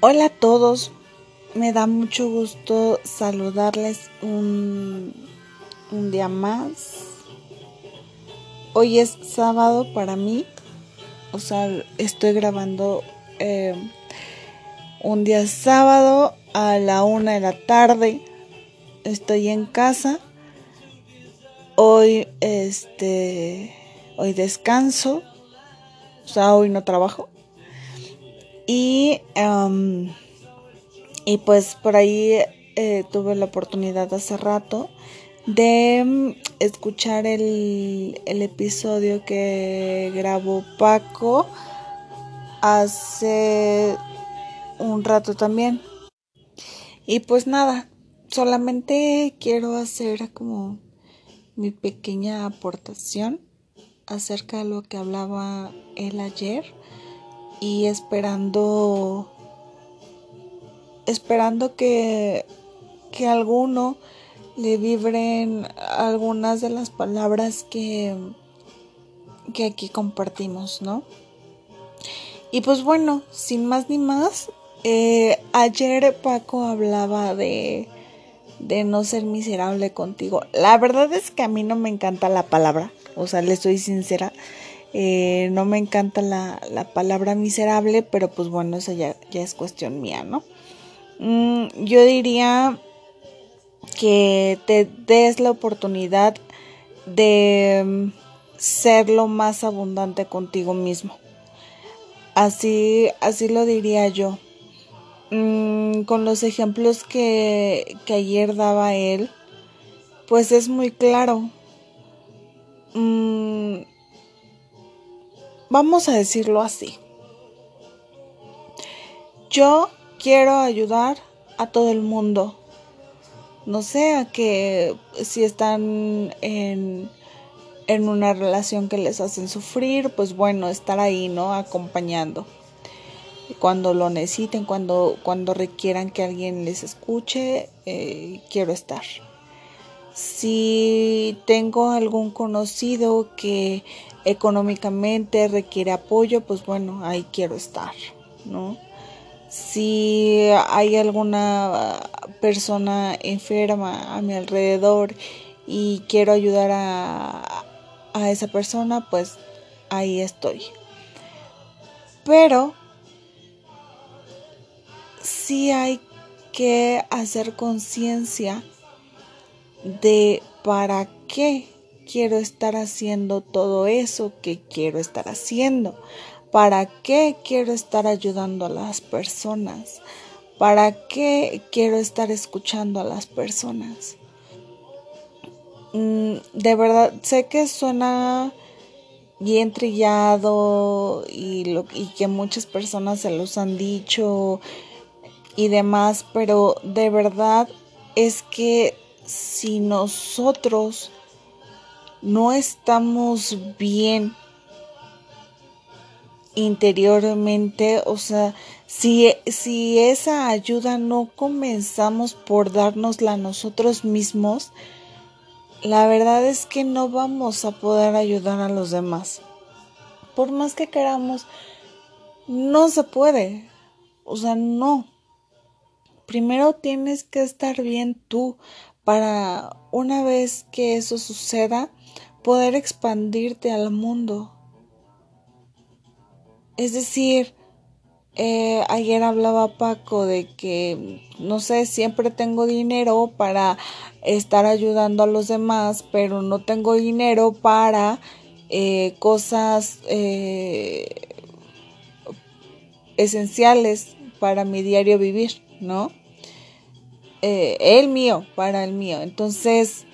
Hola a todos, me da mucho gusto saludarles un, un, día más. Hoy es sábado para mí, o sea, estoy grabando eh, un día sábado a la una de la tarde. Estoy en casa. Hoy, este, hoy descanso, o sea, hoy no trabajo. Y, y pues por ahí eh, tuve la oportunidad hace rato de mm, escuchar el, el episodio que grabó Paco hace un rato también. Y pues nada, solamente quiero hacer como mi pequeña aportación acerca de lo que hablaba él ayer y esperando esperando que que alguno le vibren algunas de las palabras que que aquí compartimos, ¿no? Y pues bueno, sin más ni más, eh, ayer Paco hablaba de de no ser miserable contigo. La verdad es que a mí no me encanta la palabra, o sea, le soy sincera. Eh, no me encanta la, palabra miserable, pero pues bueno, eso ya, ya es cuestión mía, ¿no? Mm, yo diría que te des la oportunidad de mm, ser lo más abundante contigo mismo. Así, así lo diría yo. Mm, con los ejemplos que, que, ayer daba él, pues es muy claro. Vamos a decirlo así. Yo quiero ayudar a todo el mundo. No sé, que si están en, en una relación que les hacen sufrir, pues bueno, estar ahí, ¿no? Acompañando. Cuando lo necesiten, cuando, cuando requieran que alguien les escuche, eh, quiero estar. Si tengo algún conocido que económicamente requiere apoyo, pues bueno, ahí quiero estar, ¿no? Si hay alguna persona enferma a mi alrededor y quiero ayudar a, a esa persona, pues ahí estoy. Pero sí hay que hacer conciencia de para qué quiero estar haciendo todo eso que quiero estar haciendo? ¿Para qué quiero estar ayudando a las personas? ¿Para qué quiero estar escuchando a las personas? Mm, de verdad, sé que suena bien trillado y, lo, y que muchas personas se los han dicho y demás, pero de verdad es que si nosotros no estamos bien interiormente, o sea, si, si esa ayuda no comenzamos por dárnosla a nosotros mismos, la verdad es que no vamos a poder ayudar a los demás. Por más que queramos, no se puede. O sea, no. Primero tienes que estar bien tú para una vez que eso suceda, poder expandirte al mundo. Es decir, eh, ayer hablaba Paco de que, no sé, siempre tengo dinero para estar ayudando a los demás, pero no tengo dinero para eh, cosas eh, esenciales para mi diario vivir, ¿no? El mío, para el mío. Entonces,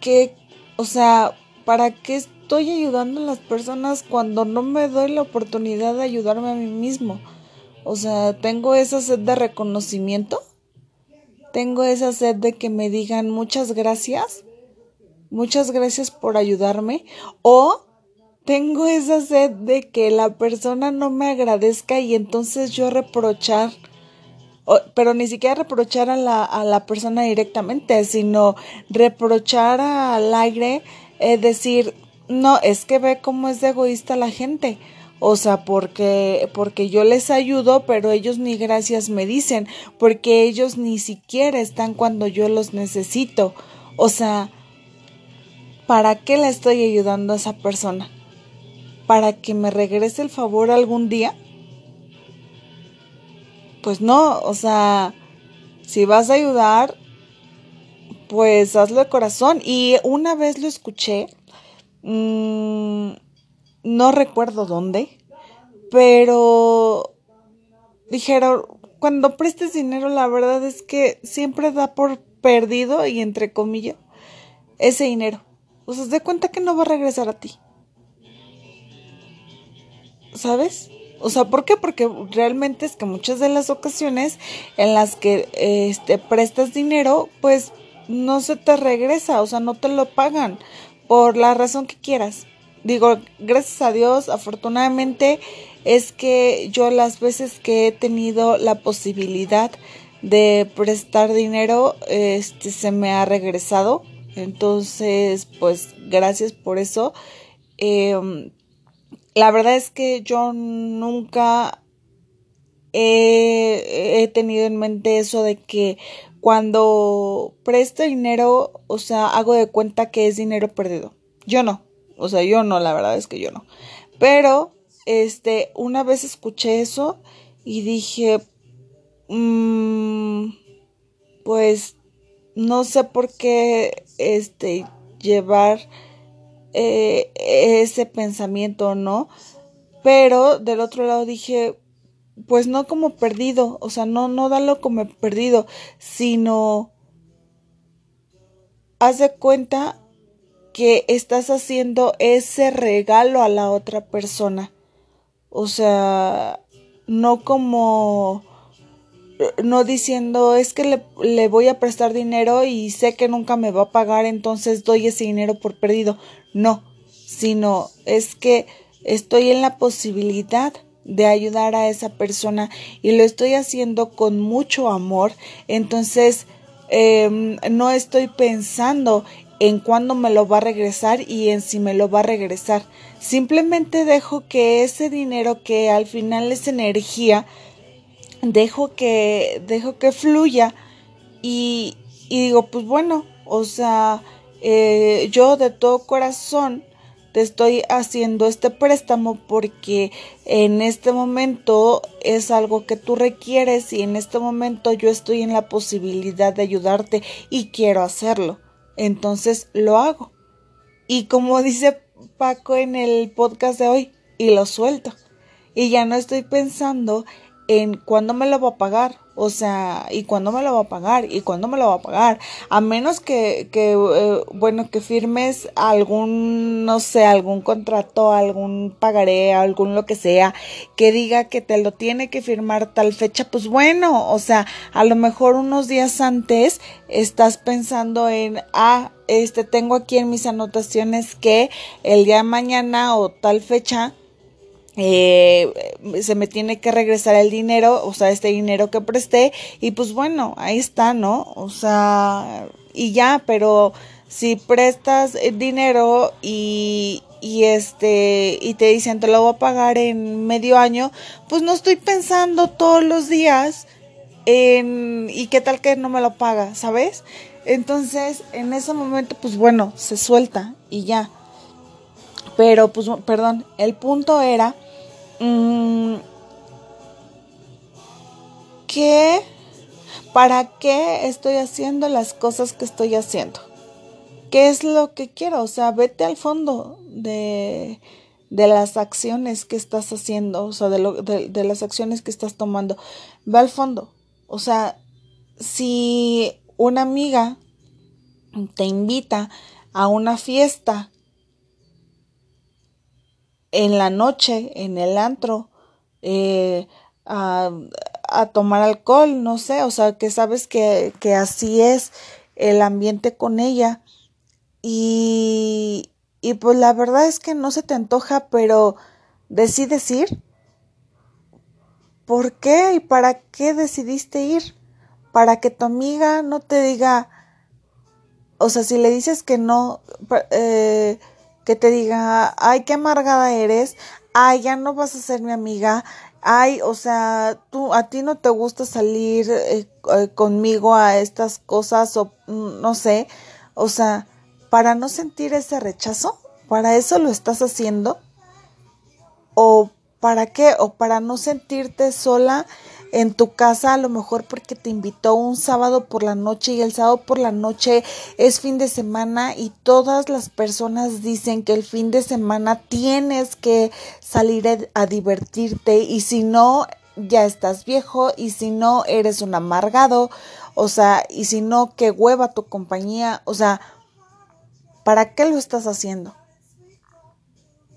¿qué, o sea, ¿para qué estoy ayudando a las personas cuando no me doy la oportunidad de ayudarme a mí mismo? O sea, tengo esa sed de reconocimiento. Tengo esa sed de que me digan muchas gracias. Muchas gracias por ayudarme. O tengo esa sed de que la persona no me agradezca y entonces yo reprochar pero ni siquiera reprochar a la, a la persona directamente, sino reprochar al aire, es decir, no, es que ve cómo es egoísta la gente. O sea, porque, porque yo les ayudo, pero ellos ni gracias me dicen, porque ellos ni siquiera están cuando yo los necesito. O sea, ¿para qué le estoy ayudando a esa persona? ¿Para que me regrese el favor algún día? Pues no, o sea, si vas a ayudar, pues hazlo de corazón. Y una vez lo escuché, mmm, no recuerdo dónde, pero dijeron, cuando prestes dinero, la verdad es que siempre da por perdido y entre comillas ese dinero. O sea, de cuenta que no va a regresar a ti. ¿Sabes? O sea, ¿por qué? Porque realmente es que muchas de las ocasiones en las que este prestas dinero, pues no se te regresa, o sea, no te lo pagan por la razón que quieras digo, gracias a Dios, afortunadamente es que yo las veces que he tenido la posibilidad de prestar dinero, este se me ha regresado. Entonces, pues gracias por eso. Em, la verdad es que yo nunca he, tenido en mente eso de que cuando presto dinero, o sea, hago de cuenta que es dinero perdido. Yo no. O sea, yo no, la verdad es que yo no. Pero, este, una vez escuché eso y dije, mmm, pues, no sé por qué, este, llevar eh, ese pensamiento, ¿no? Pero del otro lado dije, pues no como perdido, o sea, no, no dalo como perdido, sino haz de cuenta que estás haciendo ese regalo a la otra persona. O sea, no como no diciendo es que le, le, voy a prestar dinero y sé que nunca me va a pagar, entonces doy ese dinero por perdido. No, sino es que estoy en la posibilidad de ayudar a esa persona y lo estoy haciendo con mucho amor, entonces eh, no estoy pensando en cuándo me lo va a regresar y en si me lo va a regresar. Simplemente dejo que ese dinero que al final es energía, dejo que, dejo que fluya y, y digo, pues bueno, o sea, eh, yo de todo corazón te estoy haciendo este préstamo porque en este momento es algo que tú requieres y en este momento yo estoy en la posibilidad de ayudarte y quiero hacerlo entonces lo hago. Y como dice Paco en el podcast de hoy, y lo suelto. Y ya no estoy pensando en cuándo me lo va a pagar, o sea, y cuándo me lo va a pagar, y cuándo me lo va a pagar, a menos que, que eh, bueno, que firmes algún, no sé, algún contrato, algún pagaré, algún lo que sea, que diga que te lo tiene que firmar tal fecha, pues bueno, o sea, a lo mejor unos días antes estás pensando en, ah, este, tengo aquí en mis anotaciones que el día de mañana o tal fecha, eh, se me tiene que regresar el dinero, o sea, este dinero que presté, y pues bueno, ahí está, ¿no? O sea, y ya, pero si prestas el dinero y, y este, y te dicen te lo voy a pagar en medio año, pues no estoy pensando todos los días en, y qué tal que no me lo paga, ¿sabes? Entonces, en ese momento, pues bueno, se suelta y ya. Pero, pues, perdón, el punto era mmm, que, ¿para qué estoy haciendo las cosas que estoy haciendo? ¿Qué es lo que quiero? O sea, vete al fondo de, de las acciones que estás haciendo, o sea, de, de las acciones que estás tomando. Ve al fondo. O sea, si una amiga te invita a una fiesta en la noche, en el antro, eh, a, a, tomar alcohol, no sé, o sea, que sabes que, que así es el ambiente con ella. Y, y pues la verdad es que no se te antoja, pero decides ir. ¿Por qué y para qué decidiste ir? Para que tu amiga no te diga, o sea, si le dices que no, eh, que te diga, ay, qué amargada eres, ay, ya no vas a ser mi amiga, ay, o sea, tú, a ti no te gusta salir eh, eh, conmigo a estas cosas o mm, no sé, o sea, para no sentir ese rechazo, para eso lo estás haciendo o para qué, o para no sentirte sola en tu casa, a lo mejor porque te invitó un sábado por la noche y el sábado por la noche es fin de semana y todas las personas dicen que el fin de semana tienes que salir a, divertirte y si no, ya estás viejo y si no, eres un amargado, o sea, y si no, que hueva tu compañía, o sea, ¿para qué lo estás haciendo?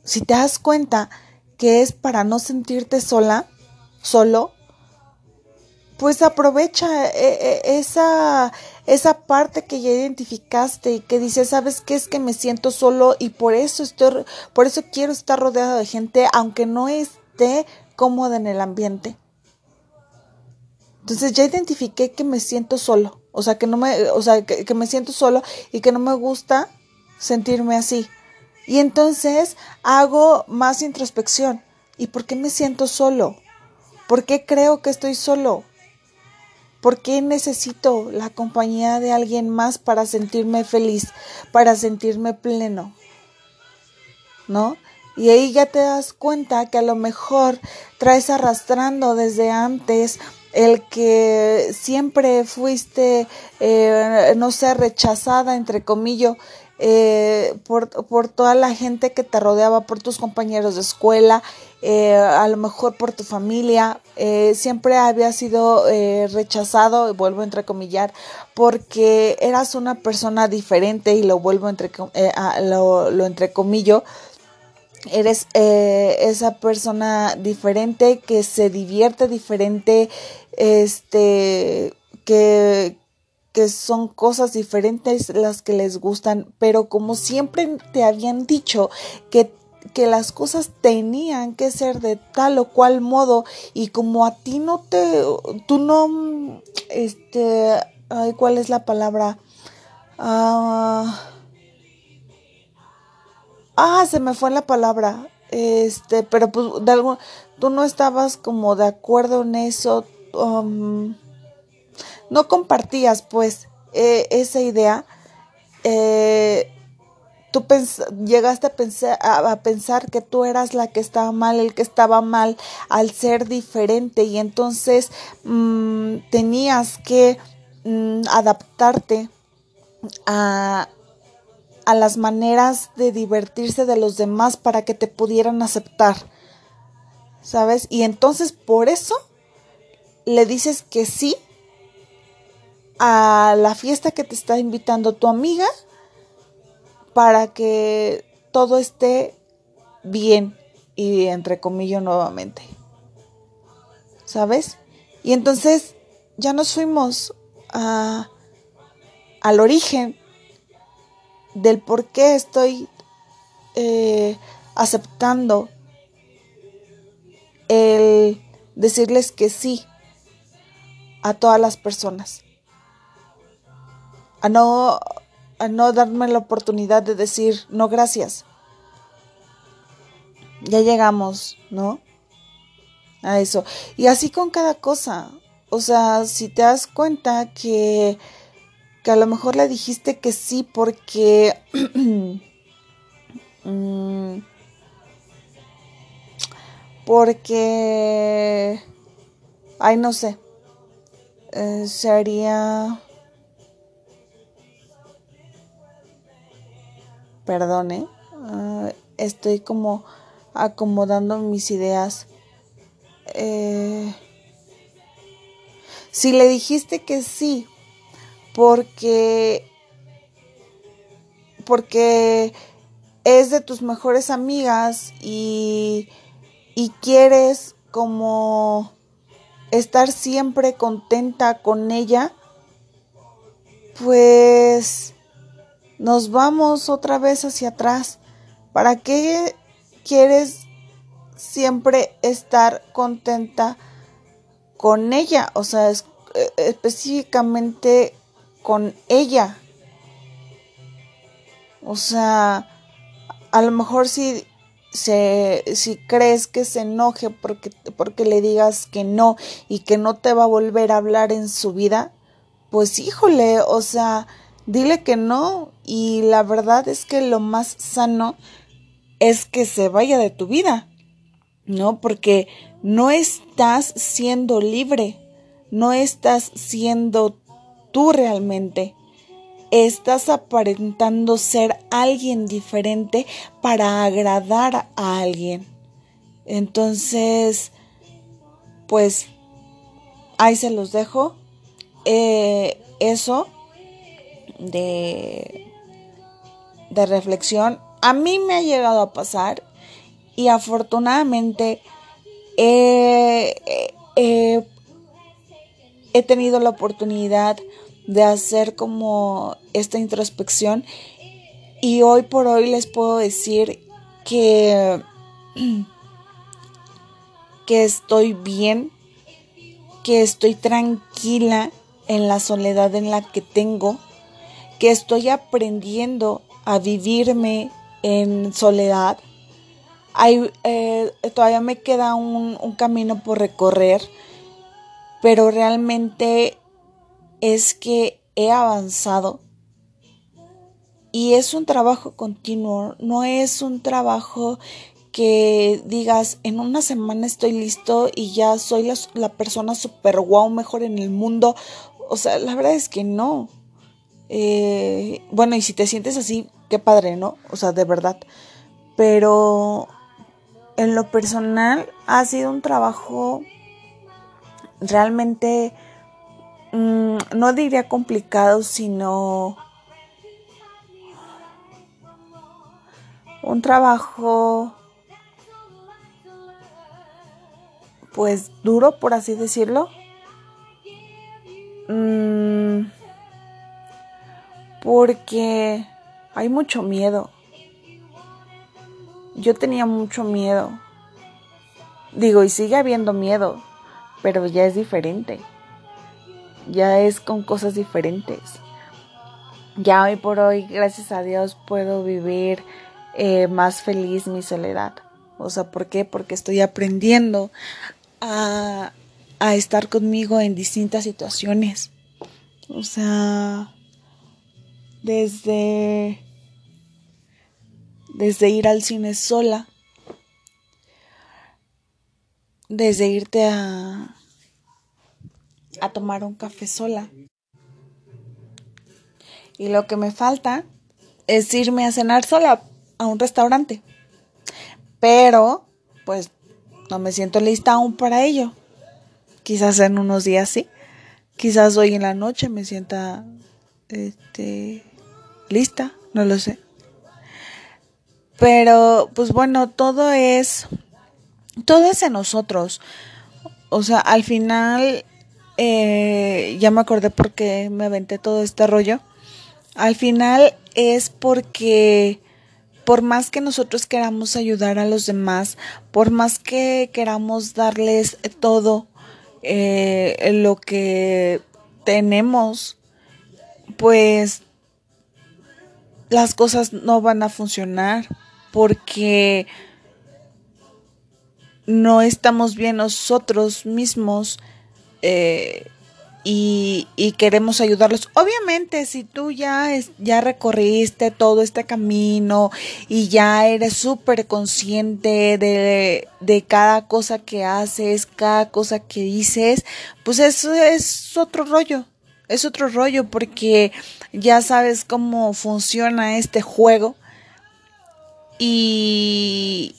Si te das cuenta que es para no sentirte sola, solo, pues aprovecha eh, eh, esa, esa parte que ya identificaste y que dices, ¿sabes qué? Es que me siento solo y por eso estoy, por eso quiero estar rodeado de gente, aunque no esté cómoda en el ambiente. Entonces ya identifiqué que me siento solo, o sea, que no me, o sea, que me siento solo y que no me gusta sentirme así. Y entonces hago más introspección. ¿Y por qué me siento solo? ¿Por qué creo que estoy solo? ¿Por qué necesito la compañía de alguien más para sentirme feliz, para sentirme pleno? ¿No? Y ahí ya te das cuenta que a lo mejor traes arrastrando desde antes el que siempre fuiste, eh, no sé, rechazada, entre comillas, eh, por, por, toda la gente que te rodeaba, por tus compañeros de escuela, eh, a lo mejor por tu familia, eh, siempre había sido rechazado, vuelvo a entrecomillar, porque eras una persona diferente y lo vuelvo entre, lo, lo entrecomillo, eres esa persona diferente que se divierte diferente, este, que, que son cosas diferentes las que les gustan, pero como siempre te habían dicho que que las cosas tenían que ser de tal o cual modo y como a ti no te tú no este ay cuál es la palabra ah, ah se me fue la palabra este pero pues de algo tú no estabas como de acuerdo en eso um, no compartías pues eh, esa idea, eh, tú llegaste a pensar, a, pensar que tú eras la que estaba mal, el que estaba mal al ser diferente y entonces mm, tenías que mm, adaptarte a, a las maneras de divertirse de los demás para que te pudieran aceptar. ¿Sabes? Y entonces por eso le dices que sí a la fiesta que te está invitando tu amiga para que todo esté bien y entre comillas nuevamente. ¿Sabes? Y entonces ya nos fuimos a, al origen del por qué estoy eh, aceptando el decirles que sí a todas las personas a no, a no darme la oportunidad de decir no gracias. Ya llegamos, ¿no? A eso. Y así con cada cosa. O sea, si te das cuenta que, que a lo mejor le dijiste que sí porque... Mm, porque... Ay, no sé. Eh, sería... perdone, ah, estoy como acomodando mis ideas. Eh, si le dijiste que sí, porque porque es de tus mejores amigas y, y quieres como estar siempre contenta con ella, pues nos vamos otra vez hacia atrás. ¿Para qué quieres siempre estar contenta con ella? O sea, eh, específicamente con ella. O sea, a lo mejor si, si crees que se enoje porque, porque le digas que no y que no te va a volver a hablar en su vida, pues híjole, o sea, dile que no y la verdad es que lo más sano es que se vaya de tu vida, ¿no? Porque no estás siendo libre, no estás siendo tú realmente estás aparentando ser alguien diferente para agradar a alguien. Entonces, pues ahí se los dejo. Eh, eso de, de reflexión a mí me ha llegado a pasar y afortunadamente he tenido la oportunidad de hacer como esta introspección y hoy por hoy les puedo decir que que estoy bien, que estoy tranquila en la soledad en la que tengo, que estoy aprendiendo a vivirme en soledad. Eh, todavía me queda un, camino por recorrer, pero realmente es que he avanzado y es un trabajo continuo, no es un trabajo que digas en una semana estoy listo y ya soy la, persona super wow mejor en el mundo. O sea, la verdad es que no. Eh, bueno, y si te sientes así, qué padre, ¿no? O sea, de verdad. Pero en lo personal ha sido un trabajo realmente Mm, no diría complicado, sino un trabajo pues duro, por así decirlo. Mm, porque hay mucho miedo. Yo tenía mucho miedo. Digo, y sigue habiendo miedo, pero ya es diferente ya es con cosas diferentes. Ya hoy por hoy, gracias a Dios, puedo vivir eh, más feliz mi soledad. O sea, ¿por qué? Porque estoy aprendiendo a, a estar conmigo en distintas situaciones. O sea, desde, desde ir al cine sola, desde irte a, a tomar un café sola. Y lo que me falta es irme a cenar sola a un restaurante. Pero, pues, no me siento lista aún para ello. Quizás en unos días sí. Quizás hoy en la noche me sienta este, lista, no lo sé. Pero, pues bueno, todo es, todo es en nosotros. O sea, al final eh, ya me acordé porque me aventé todo este rollo. Al final es porque por más que nosotros queramos ayudar a los demás, por más que queramos darles todo eh, lo que tenemos, pues las cosas no van a funcionar porque no estamos bien nosotros mismos eh, y, queremos ayudarlos. Obviamente, si tú ya, ya recorriste todo este camino y ya eres súper consciente de, de cada cosa que haces, cada cosa que dices, pues eso es otro rollo. Es otro rollo porque ya sabes cómo funciona este juego y,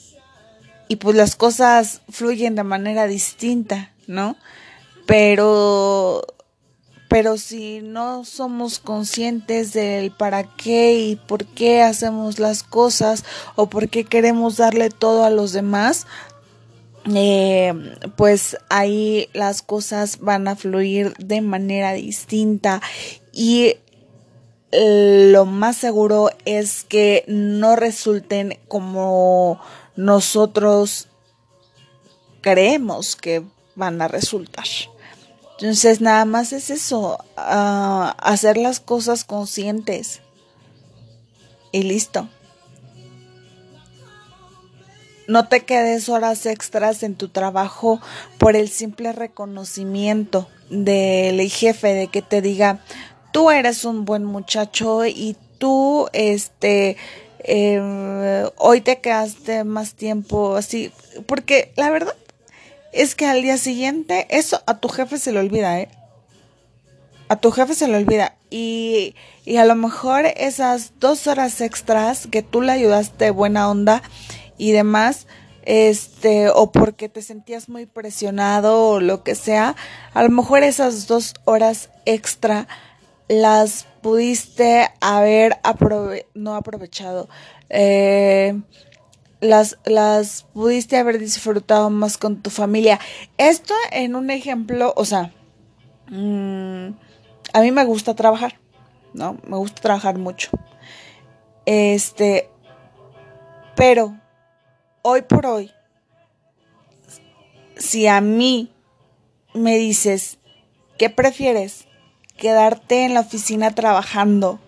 y pues las cosas fluyen de manera distinta, ¿no? pero pero si no somos conscientes del para qué y por qué hacemos las cosas o por qué queremos darle todo a los demás, eh, pues ahí las cosas van a fluir de manera distinta y lo más seguro es que no resulten como nosotros creemos que van a resultar. Entonces nada más es eso, ah, hacer las cosas conscientes y listo. No te quedes horas extras en tu trabajo por el simple reconocimiento del jefe, de que te diga, tú eres un buen muchacho y tú, este, eh, hoy te quedaste más tiempo así, porque la verdad es que al día siguiente eso a tu jefe se le olvida, ¿eh? A tu jefe se le olvida y, y a lo mejor esas dos horas extras que tú le ayudaste buena onda y demás, este, o porque te sentías muy presionado o lo que sea, a lo mejor esas dos horas extra las pudiste haber no aprovechado, eh, las, las pudiste haber disfrutado más con tu familia. Esto en un ejemplo, o sea, mm, a mí me gusta trabajar, ¿no? Me gusta trabajar mucho. Este, pero hoy por hoy, si a mí me dices, ¿qué prefieres? ¿Quedarte en la oficina trabajando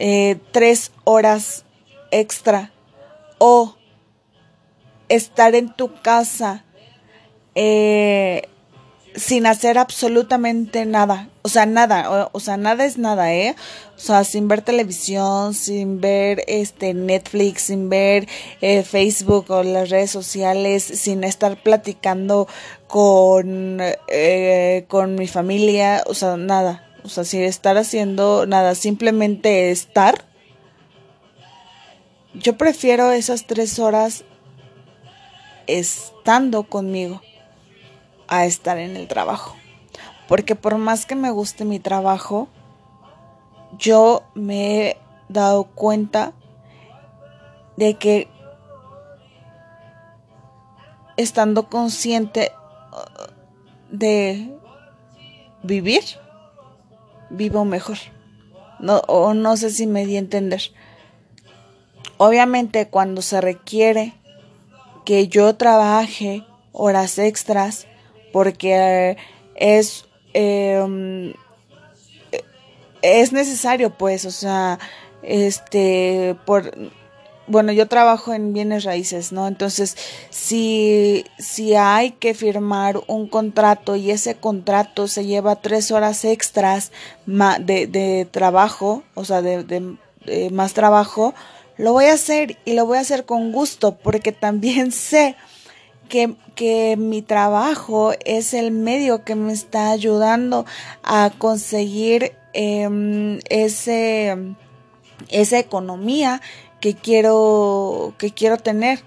eh, tres horas extra o estar en tu casa eh, sin hacer absolutamente nada. O sea, nada, o, sea, nada es nada, ¿eh? O sea, sin ver televisión, sin ver este Netflix, sin ver eh, Facebook o las redes sociales, sin estar platicando con, eh, con mi familia, o sea, nada. O sea, sin estar haciendo nada, simplemente estar. Yo prefiero esas tres horas estando conmigo a estar en el trabajo. Porque por más que me guste mi trabajo, yo me he dado cuenta de que estando consciente uh, de vivir, vivo mejor. No, o no sé si me di a entender. Obviamente cuando se requiere que yo trabaje horas extras, porque es, em, es necesario, pues, o sea, este, por, bueno, yo trabajo en bienes raíces, ¿no? Entonces, si, si hay que firmar un contrato y ese contrato se lleva tres horas extras de, de trabajo, o sea, de, de más trabajo, lo voy a hacer y lo voy a hacer con gusto porque también sé que, mi trabajo es el medio que me está ayudando a conseguir em, ese, esa economía que quiero, que quiero tener.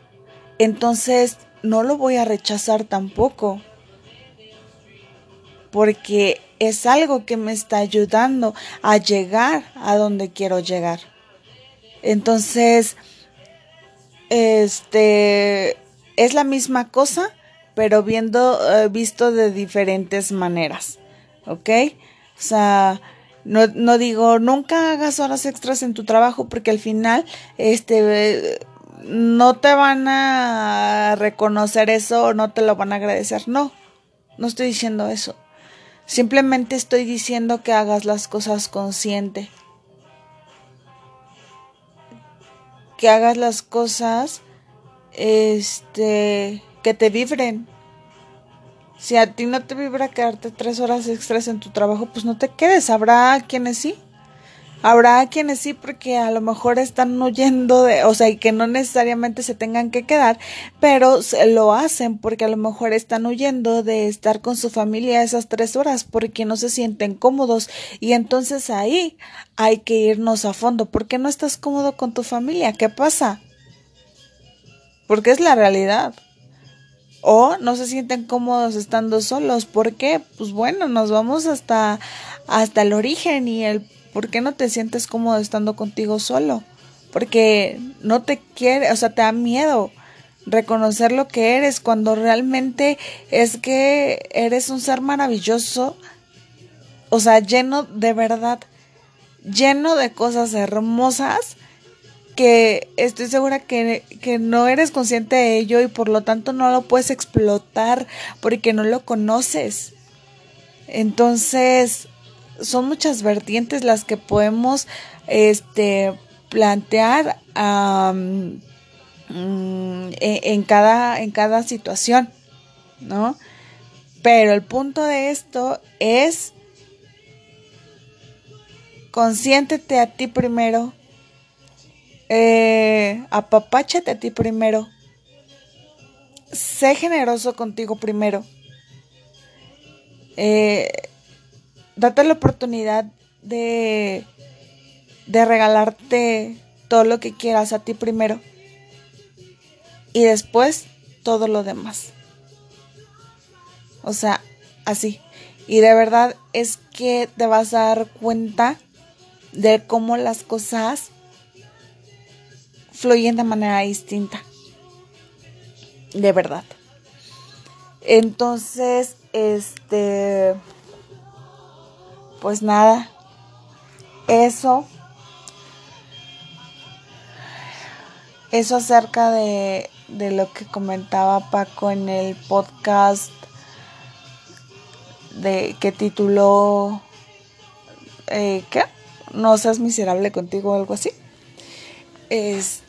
Entonces, no lo voy a rechazar tampoco. Porque es algo que me está ayudando a llegar a donde quiero llegar. Entonces, este, es la misma cosa, pero viendo, eh, visto de diferentes maneras, ¿ok? O sea, no, no, digo, nunca hagas horas extras en tu trabajo porque al final, este, no te van a reconocer eso o no te lo van a agradecer. No, no estoy diciendo eso. Simplemente estoy diciendo que hagas las cosas consciente. Que hagas las cosas este, que te vibren. Si a ti no te vibra quedarte tres horas extras en tu trabajo, pues no te quedes. Habrá quienes sí. Habrá quienes sí, porque a lo mejor están huyendo de, o sea, y que no necesariamente se tengan que quedar, pero lo hacen porque a lo mejor están huyendo de estar con su familia esas tres horas porque no se sienten cómodos. Y entonces ahí hay que irnos a fondo. ¿Por qué no estás cómodo con tu familia? ¿Qué pasa? Porque es la realidad. O no se sienten cómodos estando solos. ¿Por qué? Pues bueno, nos vamos hasta, hasta el origen y el por qué no te sientes cómodo estando contigo solo. Porque no te quiere, o sea, te da miedo reconocer lo que eres cuando realmente es que eres un ser maravilloso, o sea, lleno de verdad, lleno de cosas hermosas que estoy segura que, no eres consciente de ello y por lo tanto no lo puedes explotar porque no lo conoces. Entonces, son muchas vertientes las que podemos este, plantear mm, e, en, cada, en cada situación, ¿no? Pero el punto de esto es consiéntete a ti primero, eh, apapáchate a ti primero, sé generoso contigo primero, eh, date la oportunidad de, de regalarte todo lo que quieras a ti primero y después todo lo demás. O sea, así. Y de verdad es que te vas a dar cuenta de cómo las cosas fluyen de manera distinta. De verdad. Entonces, este, pues nada, eso, eso acerca de, de lo que comentaba Paco en el podcast de que tituló eh, ¿qué? No seas miserable contigo o algo así. Este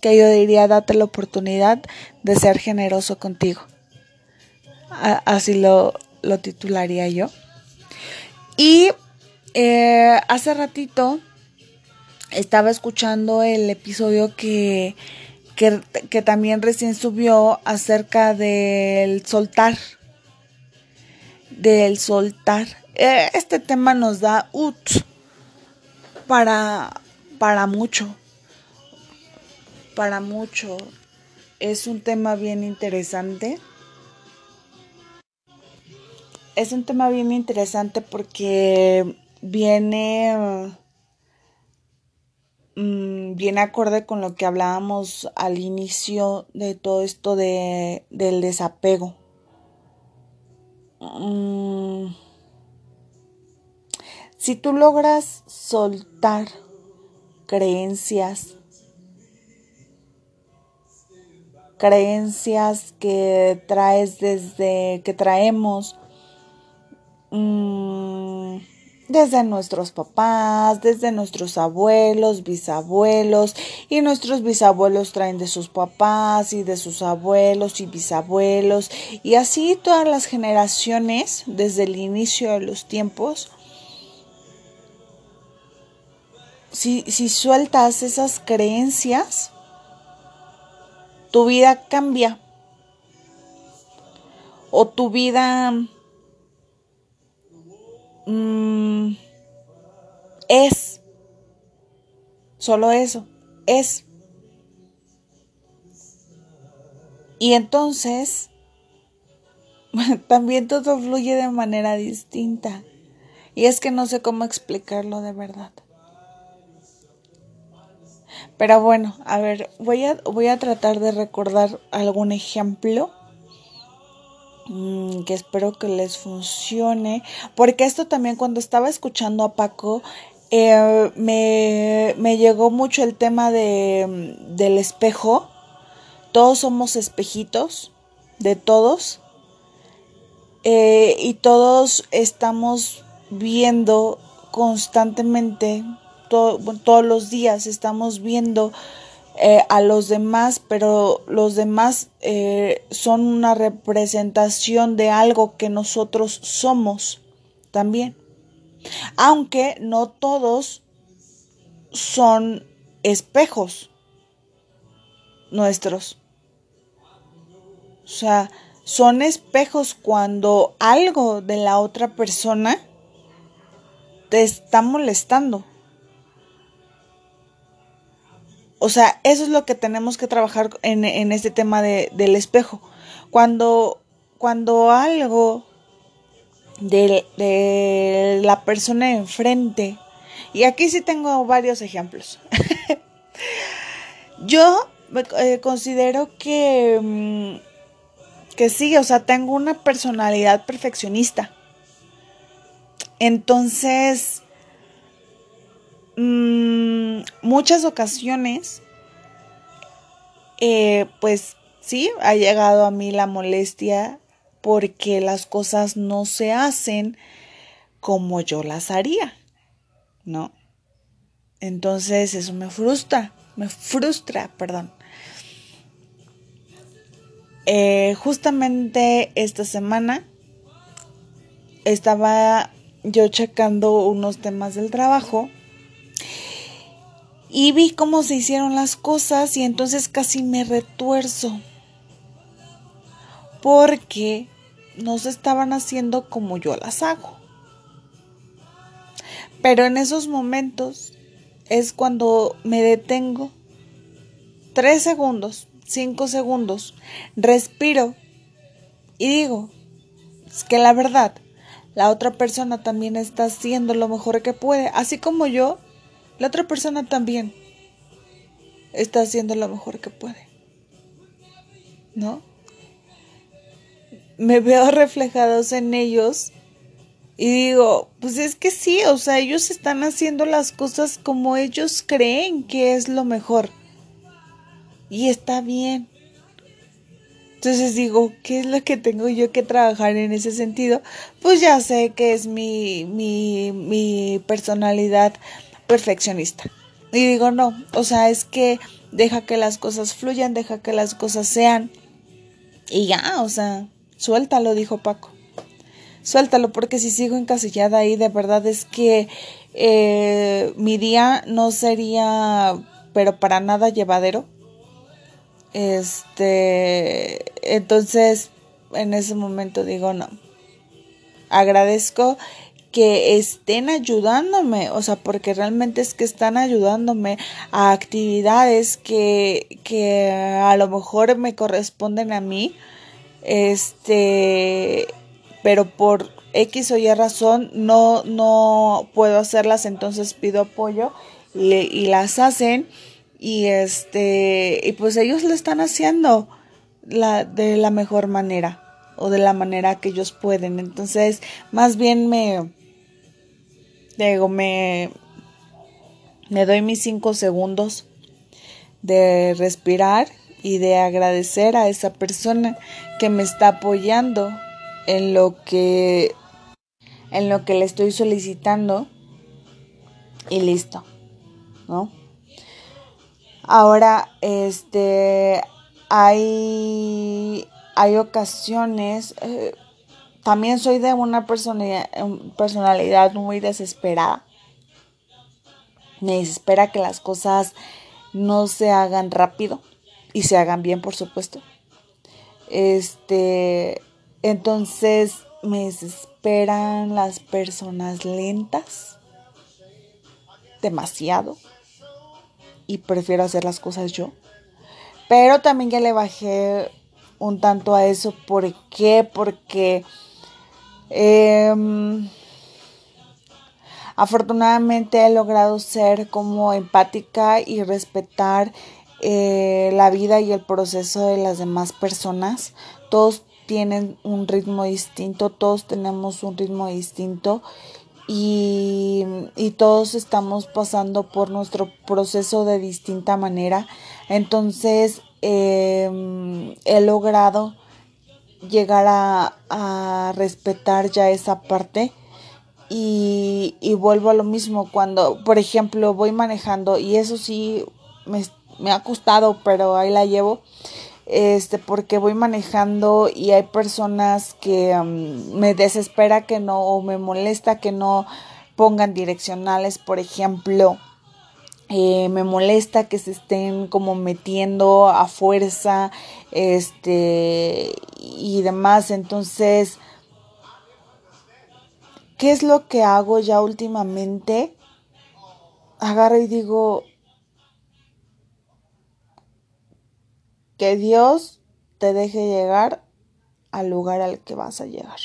que yo diría date la oportunidad de ser generoso contigo. así lo, lo, titularía yo. Y eh, hace ratito estaba escuchando el episodio que, que, también recién subió acerca del soltar. Del soltar. Eh, este tema nos da ut para, para mucho. Para mucho. Es un tema bien interesante. Es un tema bien interesante porque viene Mm, viene acorde con lo que hablábamos al inicio de todo esto de, del desapego. Mm, si tú logras soltar creencias, creencias que traes desde que traemos, mm, desde nuestros papás, desde nuestros abuelos, bisabuelos, y nuestros bisabuelos traen de sus papás y de sus abuelos y bisabuelos, y así todas las generaciones desde el inicio de los tiempos. Si, si sueltas esas creencias, tu vida cambia. O tu vida Mm, es. Solo eso. Es. Y entonces, también todo fluye de manera distinta. Y es que no sé cómo explicarlo de verdad. Pero bueno, a ver, voy a, voy a tratar de recordar algún ejemplo Mm, que espero que les funcione, porque esto también cuando estaba escuchando a Paco, eh, me, me, llegó mucho el tema de, del espejo. Todos somos espejitos, de todos, eh, y todos estamos viendo constantemente, todos los días estamos viendo eh, a los demás, pero los demás eh, son una representación de algo que nosotros somos también. Aunque no todos son espejos nuestros. O sea, son espejos cuando algo de la otra persona te está molestando. O sea, eso es lo que tenemos que trabajar en, este tema del espejo. Cuando, cuando algo de, la persona enfrente, y aquí sí tengo varios ejemplos. Yo eh, considero que, mm, que sí, o sea, tengo una personalidad perfeccionista. Entonces, Mm, muchas ocasiones, eh, pues sí, ha llegado a mí la molestia porque las cosas no se hacen como yo las haría, ¿no? Entonces eso me frustra, me frustra, perdón. Eh, justamente esta semana estaba yo checando unos temas del trabajo y vi cómo se hicieron las cosas y entonces casi me retuerzo. Porque no se estaban haciendo como yo las hago. Pero en esos momentos es cuando me detengo. Tres segundos, cinco segundos, respiro y digo, es que la verdad, la otra persona también está haciendo lo mejor que puede, así como yo, la otra persona también está haciendo lo mejor que puede. ¿No? Me veo reflejados en ellos y digo, pues es que sí, o sea, ellos están haciendo las cosas como ellos creen que es lo mejor. Y está bien. Entonces digo, ¿qué es lo que tengo yo que trabajar en ese sentido? Pues ya sé que es mi, mi, mi personalidad perfeccionista. Y digo, no, o sea, es que deja que las cosas fluyan, deja que las cosas sean. Y ya, o sea, suéltalo, dijo Paco. Suéltalo, porque si sigo encasillada ahí, de verdad es que eh, mi día no sería, pero para nada llevadero. Este, entonces, en ese momento digo, no. Agradezco que estén ayudándome, o sea, porque realmente es que están ayudándome a actividades que, que a lo mejor me corresponden a mí, este, pero por X o Y razón no, no puedo hacerlas, entonces pido apoyo y, y las hacen y este y pues ellos lo están haciendo la, de la mejor manera o de la manera que ellos pueden. Entonces más bien me digo me me doy mis cinco segundos de respirar y de agradecer a esa persona que me está apoyando en lo que en lo que le estoy solicitando y listo ¿no? Ahora, este, hay, hay ocasiones, eh, también soy de una personalidad, personalidad muy desesperada. Me desespera que las cosas no se hagan rápido y se hagan bien, por supuesto. Este, entonces me desesperan las personas lentas demasiado y prefiero hacer las cosas yo. Pero también ya le bajé un tanto a eso. ¿Por qué? Porque em, afortunadamente he logrado ser como empática y respetar eh, la vida y el proceso de las demás personas. Todos tienen un ritmo distinto, todos tenemos un ritmo distinto y, todos estamos pasando por nuestro proceso de distinta manera. Entonces em, he logrado llegar a, respetar ya esa parte y, y, vuelvo a lo mismo cuando, por ejemplo, voy manejando y eso sí me, me ha costado, pero ahí la llevo este porque voy manejando y hay personas que um, me desespera que no o me molesta que no pongan direccionales por ejemplo eh, me molesta que se estén como metiendo a fuerza este y demás entonces qué es lo que hago ya últimamente agarro y digo que Dios te deje llegar al lugar al que vas a llegar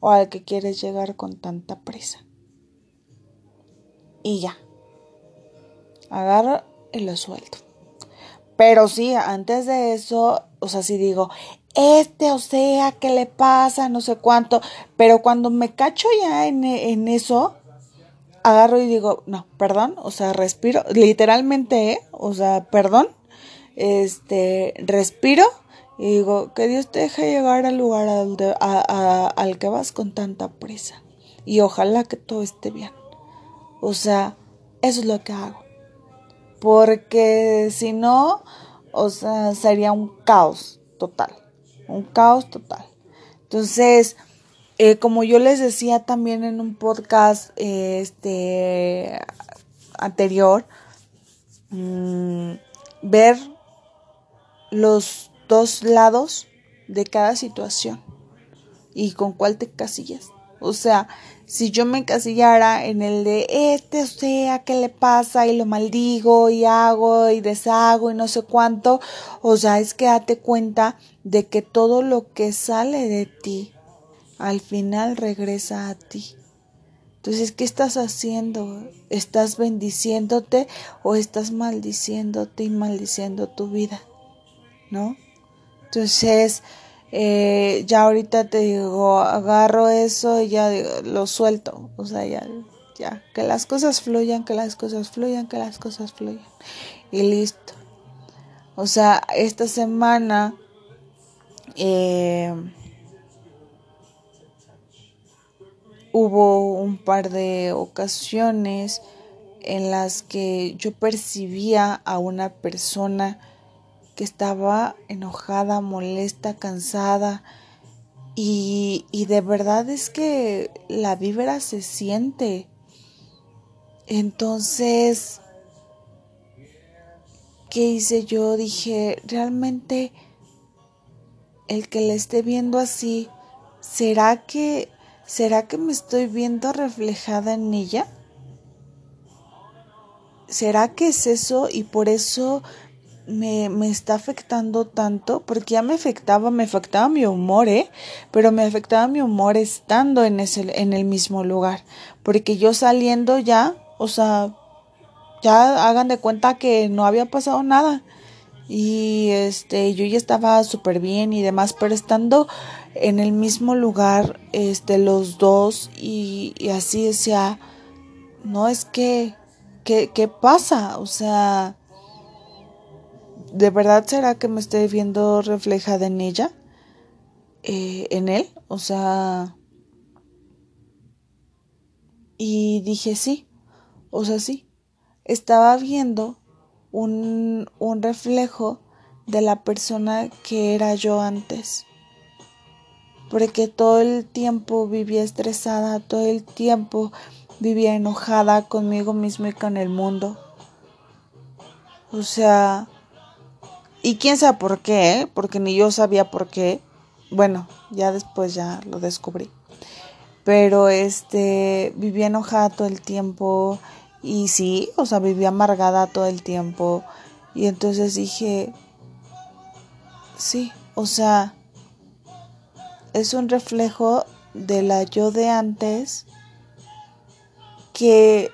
o al que quieres llegar con tanta prisa. Y ya. Agarra y lo suelto. Pero sí, antes de eso, o sea, si digo, este, o sea, ¿qué le pasa? No sé cuánto. Pero cuando me cacho ya en, en eso, agarro y digo, no, perdón, o sea, respiro, literalmente, ¿eh? O sea, perdón, este, respiro y digo, que Dios te deje llegar al lugar al, al que vas con tanta prisa. Y ojalá que todo esté bien. O sea, eso es lo que hago. Porque si no, o sea, sería un caos total, un caos total. Entonces, eh, como yo les decía también en un podcast este anterior, mm, ver los dos lados de cada situación y con cuál te casillas. O sea, si yo me encasillara en el de este, sea, ¿qué le pasa? Y lo maldigo y hago y deshago y no sé cuánto. O sea, es que date cuenta de que todo lo que sale de ti al final regresa a ti. Entonces, ¿qué estás haciendo? ¿Estás bendiciéndote o estás maldiciéndote y maldiciendo tu vida? ¿No? Entonces, eh, ya ahorita te digo, agarro eso y ya lo suelto. O sea, ya, ya, que las cosas fluyan, que las cosas fluyan, que las cosas fluyan. Y listo. O sea, esta semana... Eh, hubo un par de ocasiones en las que yo percibía a una persona que estaba enojada, molesta, cansada y, y de verdad es que la vibra se siente. Entonces, ¿qué hice yo? Dije, realmente el que le esté viendo así, ¿será que ¿Será que me estoy viendo reflejada en ella? ¿Será que es eso y por eso me, me, está afectando tanto? Porque ya me afectaba, me afectaba mi humor, ¿eh? Pero me afectaba mi humor estando en, ese, en el mismo lugar. Porque yo saliendo ya, o sea, ya hagan de cuenta que no había pasado nada. Y este, yo ya estaba súper bien y demás, pero estando en el mismo lugar este los dos y, así decía no es que ¿qué, ¿qué, pasa o sea de verdad será que me estoy viendo reflejada en ella eh, en él o sea y dije sí o sea sí estaba viendo un, un reflejo de la persona que era yo antes porque todo el tiempo vivía estresada, todo el tiempo vivía enojada conmigo mismo y con el mundo. O sea, y quién sabe por qué, ¿eh? porque ni yo sabía por qué. Bueno, ya después ya lo descubrí. Pero este, vivía enojada todo el tiempo y sí, o sea, vivía amargada todo el tiempo. Y entonces dije, sí, o sea, es un reflejo de la yo de antes que,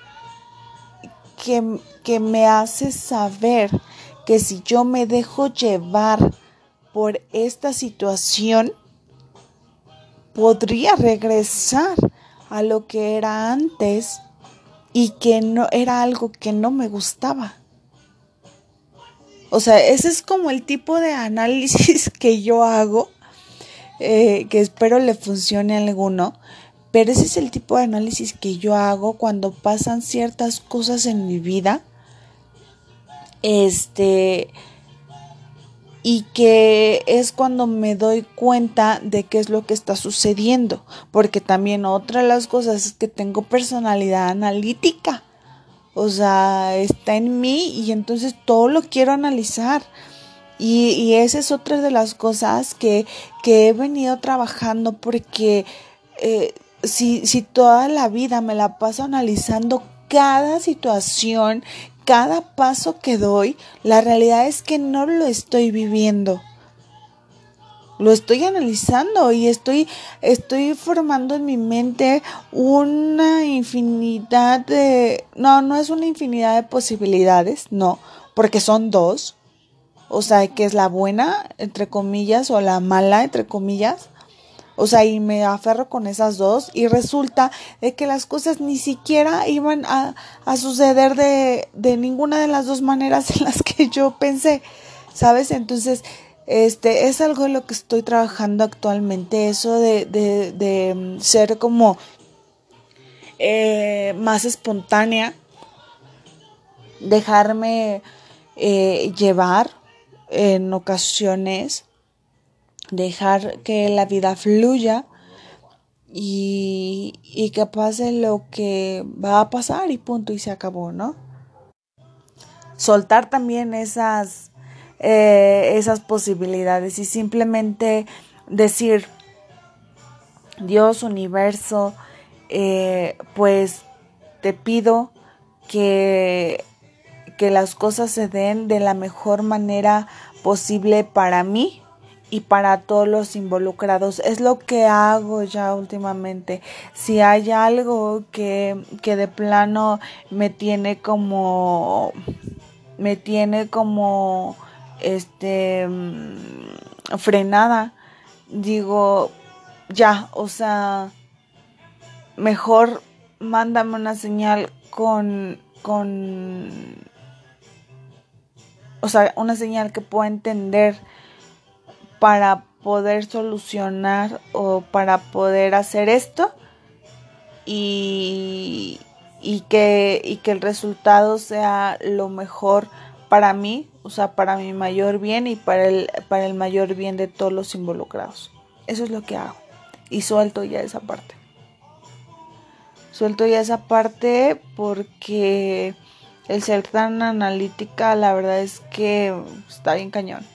que, que me hace saber que si yo me dejo llevar por esta situación, podría regresar a lo que era antes y que no era algo que no me gustaba. O sea, ese es como el tipo de análisis que yo hago eh, que espero le funcione a alguno, pero ese es el tipo de análisis que yo hago cuando pasan ciertas cosas en mi vida. Este y que es cuando me doy cuenta de qué es lo que está sucediendo, porque también otra de las cosas es que tengo personalidad analítica. O sea, está en mí y entonces todo lo quiero analizar. Y, esa es otra de las cosas que, que he venido trabajando porque eh, si, si toda la vida me la paso analizando cada situación, cada paso que doy, la realidad es que no lo estoy viviendo. Lo estoy analizando y estoy, estoy formando en mi mente una infinidad de... No, no es una infinidad de posibilidades, no, porque son dos o sea, que es la buena, entre comillas, o la mala, entre comillas. O sea, y me aferro con esas dos y resulta de que las cosas ni siquiera iban a, suceder de, de, ninguna de las dos maneras en las que yo pensé, ¿sabes? Entonces, este es algo de lo que estoy trabajando actualmente, eso de, de, de mm, ser como eh, más espontánea dejarme eh, llevar en ocasiones, dejar que la vida fluya y, y que pase lo que va a pasar y punto y se acabó, ¿no? Soltar también esas, eh, esas posibilidades y simplemente decir, Dios, universo, eh, pues te pido que, que las cosas se den de la mejor manera posible para mí y para todos los involucrados. Es lo que hago ya últimamente. Si hay algo que, que de plano me tiene como me tiene como este mm, frenada, digo, ya, o sea, mejor mándame una señal con con o sea, una señal que pueda entender para poder solucionar o para poder hacer esto y, y, que, y que el resultado sea lo mejor para mí, o sea, para mi mayor bien y para el, para el mayor bien de todos los involucrados. Eso es lo que hago. Y suelto ya esa parte. Suelto ya esa parte porque el ser tan analítica, la verdad es que está bien cañón.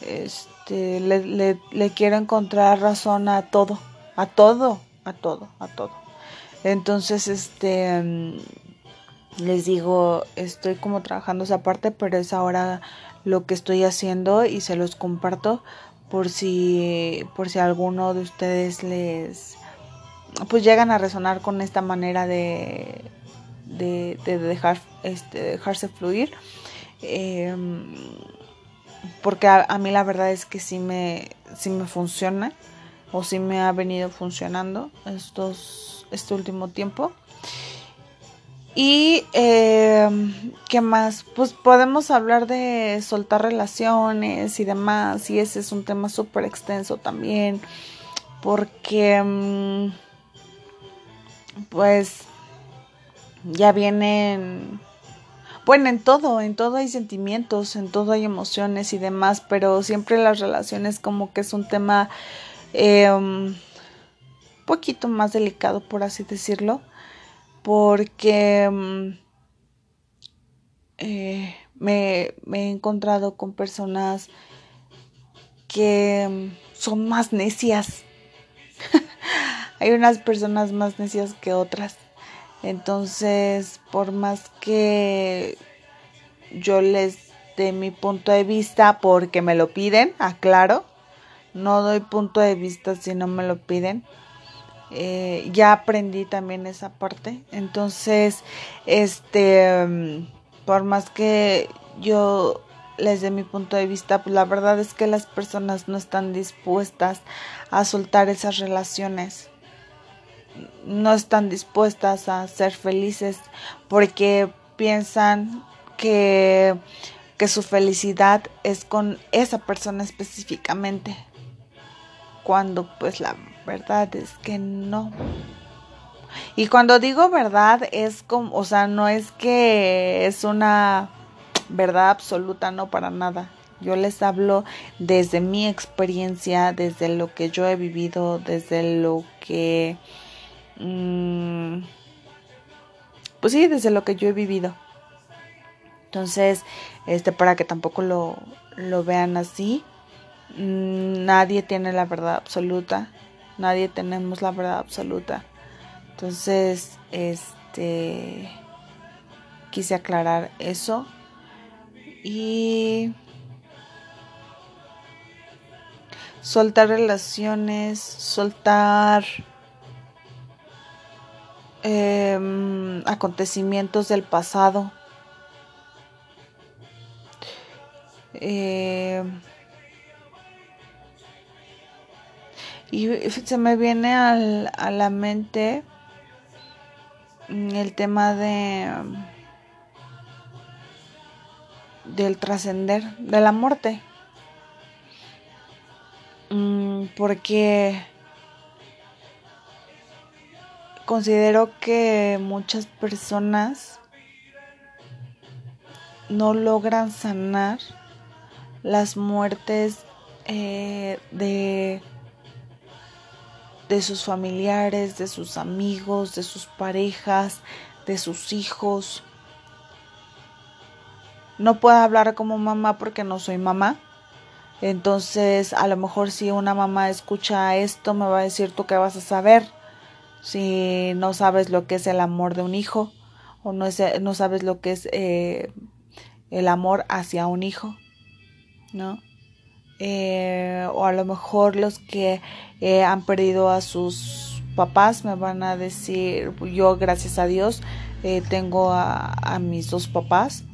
Este, le, le quiero encontrar razón a todo, a todo, a todo, a todo. Entonces, este, mm, les digo, estoy como trabajando esa parte, pero es ahora lo que estoy haciendo y se los comparto por si, por si alguno de ustedes les, pues llegan a resonar con esta manera de, de, dejar, este, dejarse fluir. Em, porque a, mí la verdad es que sí me, sí me funciona o sí me ha venido funcionando estos, este último tiempo. Y em, qué más, pues podemos hablar de soltar relaciones y demás, y ese es un tema súper extenso también, porque em, pues ya vienen, bueno, en todo, en todo hay sentimientos, en todo hay emociones y demás, pero siempre las relaciones como que es un tema un poquito más delicado, por así decirlo, porque em, eh, me, me he encontrado con personas que em, son más necias. hay unas personas más necias que otras. Entonces, por más que yo les dé mi punto de vista, porque me lo piden, aclaro, no doy punto de vista si no me lo piden. Eh, ya aprendí también esa parte. Entonces, este, mm, por más que yo les dé mi punto de vista, pues la verdad es que las personas no están dispuestas a soltar esas relaciones no están dispuestas a ser felices porque piensan que, que su felicidad es con esa persona específicamente. Cuando pues la verdad es que no. Y cuando digo verdad es como, o sea, no es que es una verdad absoluta, no para nada. Yo les hablo desde mi experiencia, desde lo que yo he vivido, desde lo que Mm, pues sí, desde lo que yo he vivido. Entonces, este, para que tampoco lo, lo vean así, mm, nadie tiene la verdad absoluta, nadie tenemos la verdad absoluta. Entonces, este, quise aclarar eso y soltar relaciones, soltar Em, acontecimientos del pasado. Em, y se me viene al, a la mente el tema de del trascender de la muerte mm, porque considero que muchas personas no logran sanar las muertes eh, de, de sus familiares, de sus amigos, de sus parejas, de sus hijos. No puedo hablar como mamá porque no soy mamá. Entonces, a lo mejor si una mamá escucha esto, me va a decir tú qué vas a saber si no sabes lo que es el amor de un hijo o no, no sabes lo que es eh, el amor hacia un hijo, ¿no? Eh, o a lo mejor los que eh, han perdido a sus papás me van a decir, yo gracias a Dios tengo a, a mis dos papás,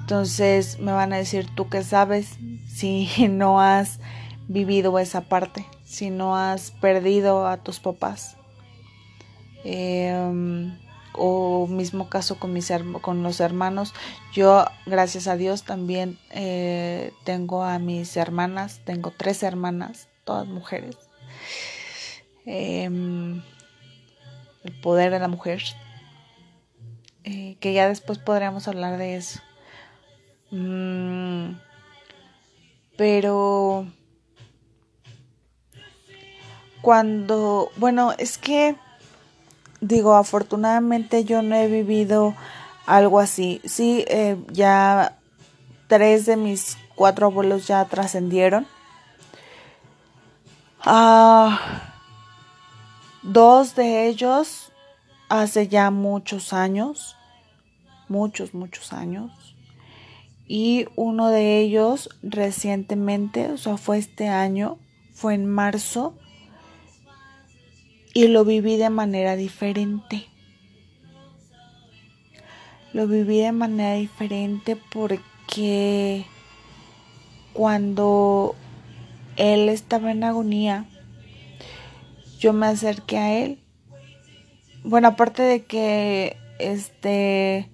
entonces me van a decir, ¿tú qué sabes si no has vivido esa parte? Si no has perdido a tus papás. Em, o mismo caso con, mis, con los hermanos. Yo, gracias a Dios, también eh, tengo a mis hermanas, tengo tres hermanas, todas mujeres. Em, el poder de la mujer, eh, que ya después podríamos hablar de eso. Mm, pero cuando, bueno, es que digo, afortunadamente yo no he vivido algo así. Sí, eh, ya tres de mis cuatro abuelos ya trascendieron. Ah, dos de ellos hace ya muchos años, muchos, muchos años. Y uno de ellos recientemente, o sea, fue este año, fue en marzo, y lo viví de manera diferente. Lo viví de manera diferente porque cuando él estaba en agonía, yo me acerqué a él. Bueno, aparte de que este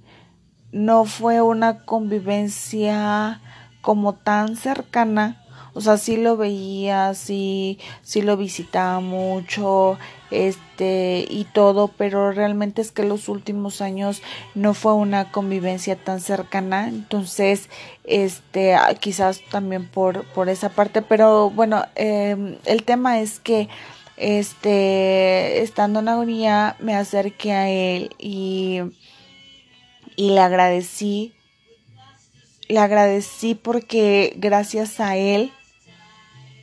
no fue una convivencia como tan cercana, o sea, sí lo veía, sí, sí lo visitaba mucho, este, y todo, pero realmente es que los últimos años no fue una convivencia tan cercana, entonces, este, ah, quizás también por, por esa parte, pero bueno, em, el tema es que, este, estando en agonía, me acerqué a él y, y le agradecí, le agradecí porque gracias a él,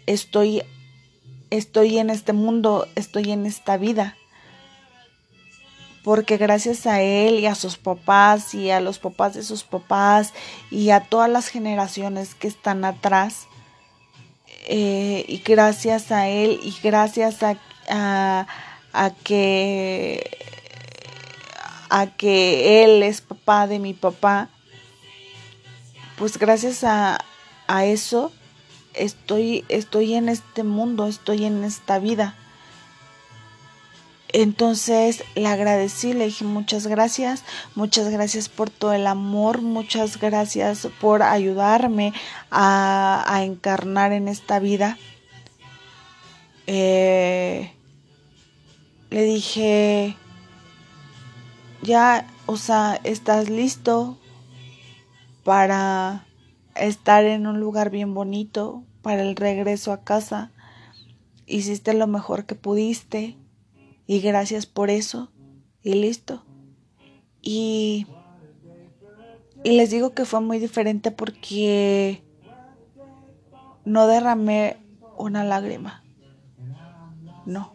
estoy, estoy en este mundo, estoy en esta vida. Porque gracias a él y a sus papás y a los papás de sus papás y a todas las generaciones que están atrás, eh, y gracias a él y gracias a, a, que a que él es papá de mi papá, pues gracias a, a eso estoy, estoy en este mundo, estoy en esta vida. Entonces le agradecí, le dije muchas gracias, muchas gracias por todo el amor, muchas gracias por ayudarme a, encarnar en esta vida. Eh, le dije, ya, o sea, ¿estás listo para estar en un lugar bien bonito, para el regreso a casa. Hiciste lo mejor que pudiste y gracias por eso y listo. Y, y les digo que fue muy diferente porque no derramé una lágrima. No.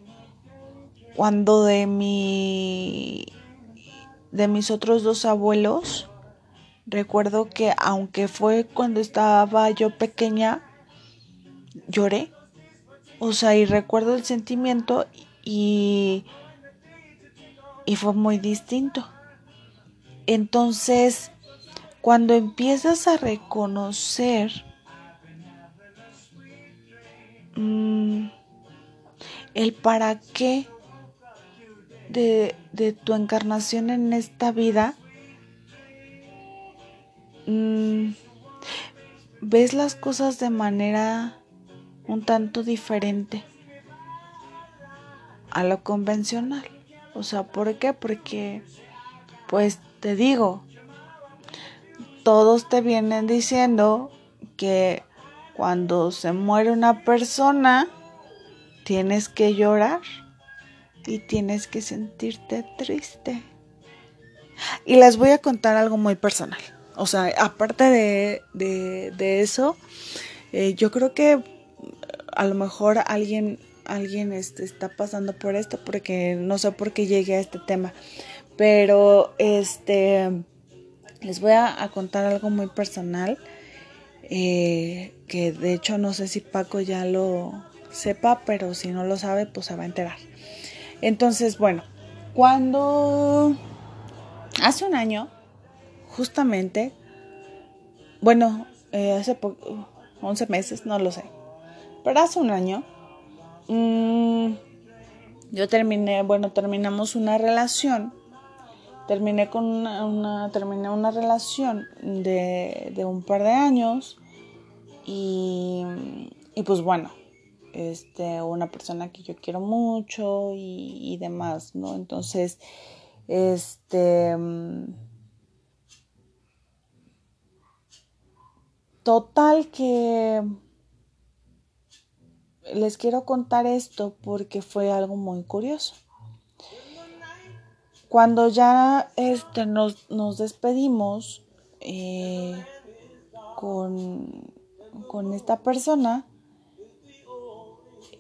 Cuando de mi de mis otros dos abuelos recuerdo que aunque fue cuando estaba yo pequeña lloré. O sea, y recuerdo el sentimiento y, y fue muy distinto. Entonces, cuando empiezas a reconocer mm, el para qué de, de, tu encarnación en esta vida, mm, ves las cosas de manera un tanto diferente a lo convencional. O sea, ¿por qué? Porque, pues te digo, todos te vienen diciendo que cuando se muere una persona tienes que llorar y tienes que sentirte triste. Y les voy a contar algo muy personal. O sea, aparte de, de, eso, eh, yo creo que a lo mejor alguien, alguien este, está pasando por esto porque no sé por qué llegué a este tema. Pero este les voy a, contar algo muy personal. Eh, que de hecho no sé si Paco ya lo sepa, pero si no lo sabe, pues se va a enterar. Entonces, bueno, cuando hace un año, justamente, bueno, eh, hace 11 meses, no lo sé, pero hace un año, mm, yo terminé, bueno, terminamos una relación, terminé con una, terminé una relación de, de, un par de años y, y pues bueno, este, una persona que yo quiero mucho y, demás, ¿no? Entonces, este... Total que les quiero contar esto porque fue algo muy curioso. Cuando ya este, nos, despedimos eh, con, con esta persona,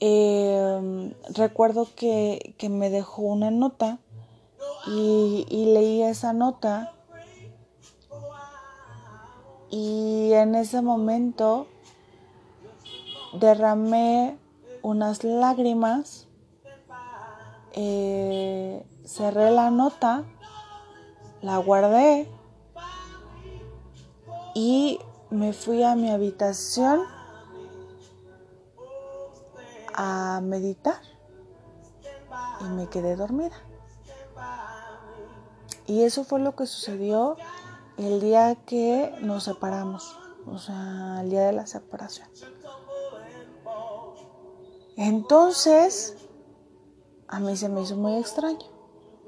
eh, recuerdo que, me dejó una nota y, leí esa nota y en ese momento derramé unas lágrimas, eh, cerré la nota, la guardé y me fui a mi habitación a meditar y me quedé dormida. Y eso fue lo que sucedió el día que nos separamos, o sea, el día de la separación. Entonces, a mí se me hizo muy extraño,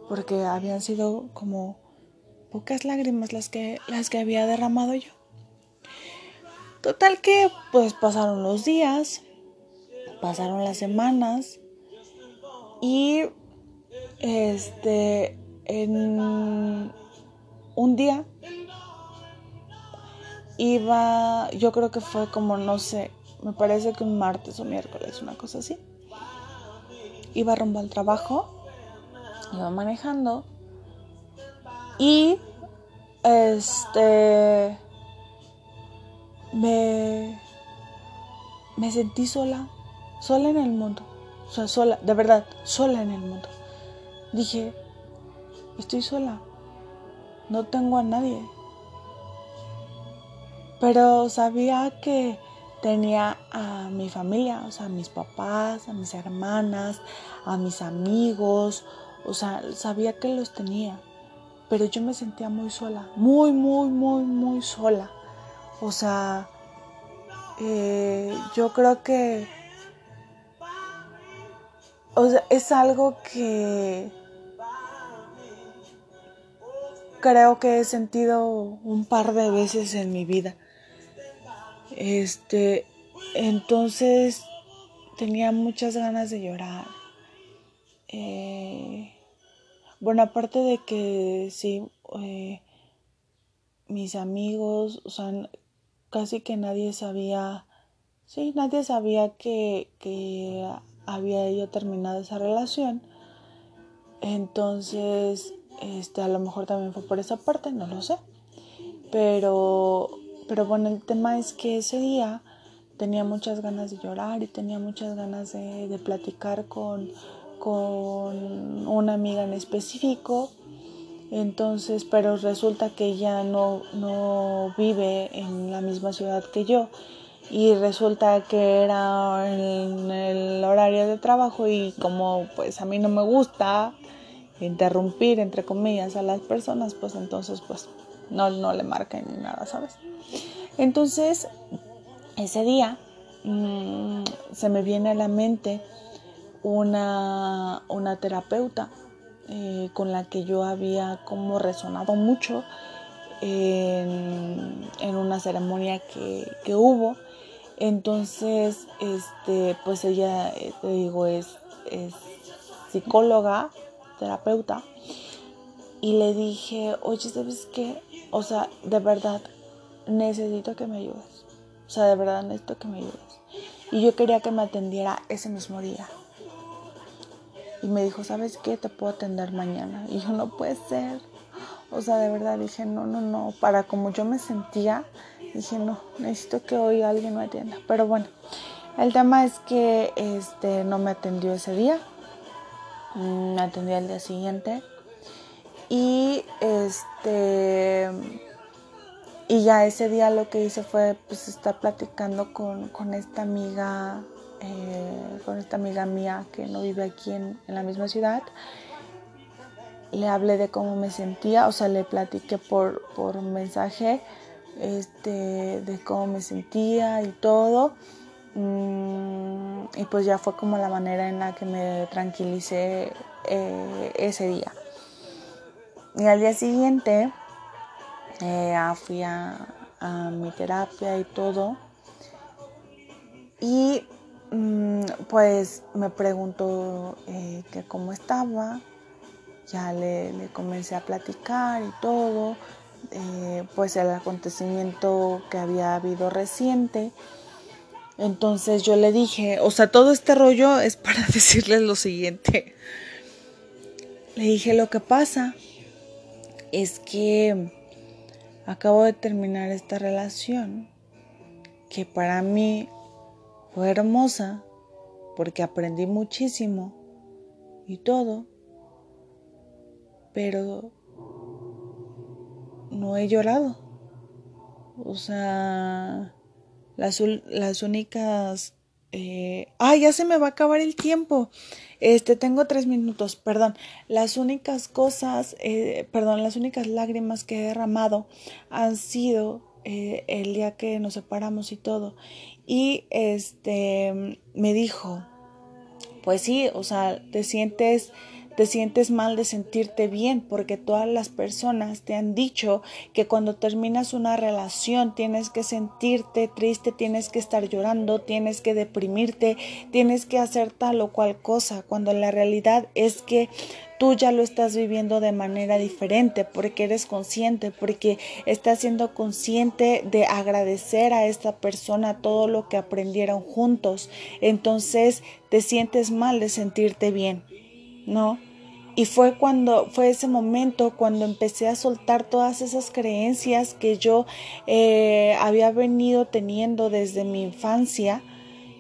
porque habían sido como pocas lágrimas las que, las que había derramado yo. Total que pues pasaron los días, pasaron las semanas y este en un día iba, yo creo que fue como no sé, me parece que un martes o miércoles, una cosa así. Iba rumbo al trabajo, iba manejando y este me me sentí sola sola en el mundo. O sea, sola, de verdad, sola en el mundo. Dije, estoy sola. No tengo a nadie. Pero sabía que tenía a mi familia, o sea, a mis papás, a mis hermanas, a mis amigos, o sea, sabía que los tenía, pero yo me sentía muy sola, muy, muy, muy, muy sola. O sea, eh, yo creo que o sea, es algo que creo que he sentido un par de veces en mi vida. Este, entonces tenía muchas ganas de llorar. Eh, bueno, aparte de que sí, eh, mis amigos, o sea, casi que nadie sabía, sí, nadie sabía que, que había yo terminado esa relación. Entonces, este, a lo mejor también fue por esa parte, no lo sé. Pero, pero bueno, el tema es que ese día tenía muchas ganas de llorar y tenía muchas ganas de, platicar con, con una amiga en específico. Entonces, pero resulta que ella no, no vive en la misma ciudad que yo y resulta que era en el horario de trabajo y como pues a mí no me gusta interrumpir entre comillas a las personas pues entonces pues no, no le marcan ni nada, ¿sabes? Entonces ese día mm, se me viene a la mente una, terapeuta eh, con la que yo había como resonado mucho en, una ceremonia que, que, hubo. Entonces, este, pues ella, eh, te digo, es, es psicóloga, terapeuta. Y le dije, oye, ¿sabes qué? O sea, de verdad, necesito que me ayudes. O sea, de verdad necesito que me ayudes. Y yo quería que me atendiera ese mismo día. Y me dijo, ¿sabes qué? Te puedo atender mañana. Y yo no puede ser. O sea, de verdad dije, no, no, no. Para como yo me sentía, dije, no, necesito que hoy alguien me atienda. Pero bueno, el tema es que este, no me atendió ese día. Mm, me atendió al día siguiente. Y este y ya ese día lo que hice fue pues estar platicando con, con esta amiga eh, con esta amiga mía que no vive aquí en, la misma ciudad. Le hablé de cómo me sentía, o sea, le platiqué por, por mensaje este, de cómo me sentía y todo. Mm, y pues ya fue como la manera en la que me tranquilicé eh, ese día. Y al día siguiente eh, fui a, a, mi terapia y todo. Y Mm, pues me preguntó eh, que cómo estaba, ya le, comencé a platicar y todo, eh, pues el acontecimiento que había habido reciente. Entonces yo le dije, o sea, todo este rollo es para decirles lo siguiente. Le dije, lo que pasa es que acabo de terminar esta relación que para mí fue hermosa porque aprendí muchísimo y todo, pero no he llorado. O sea, las, las únicas... Eh, ¡Ay, ya se me va a acabar el tiempo! Este, tengo tres minutos, perdón. Las únicas cosas, eh, perdón, las únicas lágrimas que he derramado han sido eh, el día que nos separamos y todo. Y este me dijo, pues sí, o sea, te sientes te sientes mal de sentirte bien porque todas las personas te han dicho que cuando terminas una relación tienes que sentirte triste, tienes que estar llorando, tienes que deprimirte, tienes que hacer tal o cual cosa, cuando la realidad es que tú ya lo estás viviendo de manera diferente porque eres consciente, porque estás siendo consciente de agradecer a esta persona todo lo que aprendieron juntos. Entonces te sientes mal de sentirte bien, ¿no? Y fue cuando, fue ese momento cuando empecé a soltar todas esas creencias que yo eh, había venido teniendo desde mi infancia.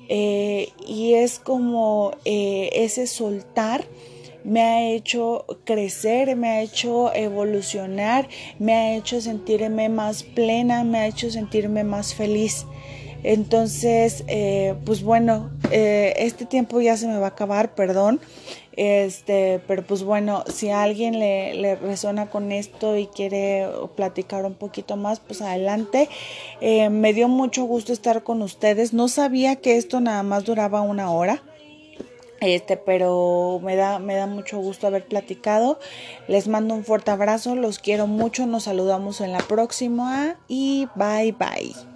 Eh, y es como eh, ese soltar me ha hecho crecer, me ha hecho evolucionar, me ha hecho sentirme más plena, me ha hecho sentirme más feliz. Entonces, pues bueno, este tiempo ya se me va a acabar, perdón. Este, pero pues bueno, si a alguien le, le resuena con esto y quiere platicar un poquito más, pues adelante. Eh, me dio mucho gusto estar con ustedes. No sabía que esto nada más duraba una hora. Este, pero me da, me da mucho gusto haber platicado. Les mando un fuerte abrazo, los quiero mucho, nos saludamos en la próxima y bye bye.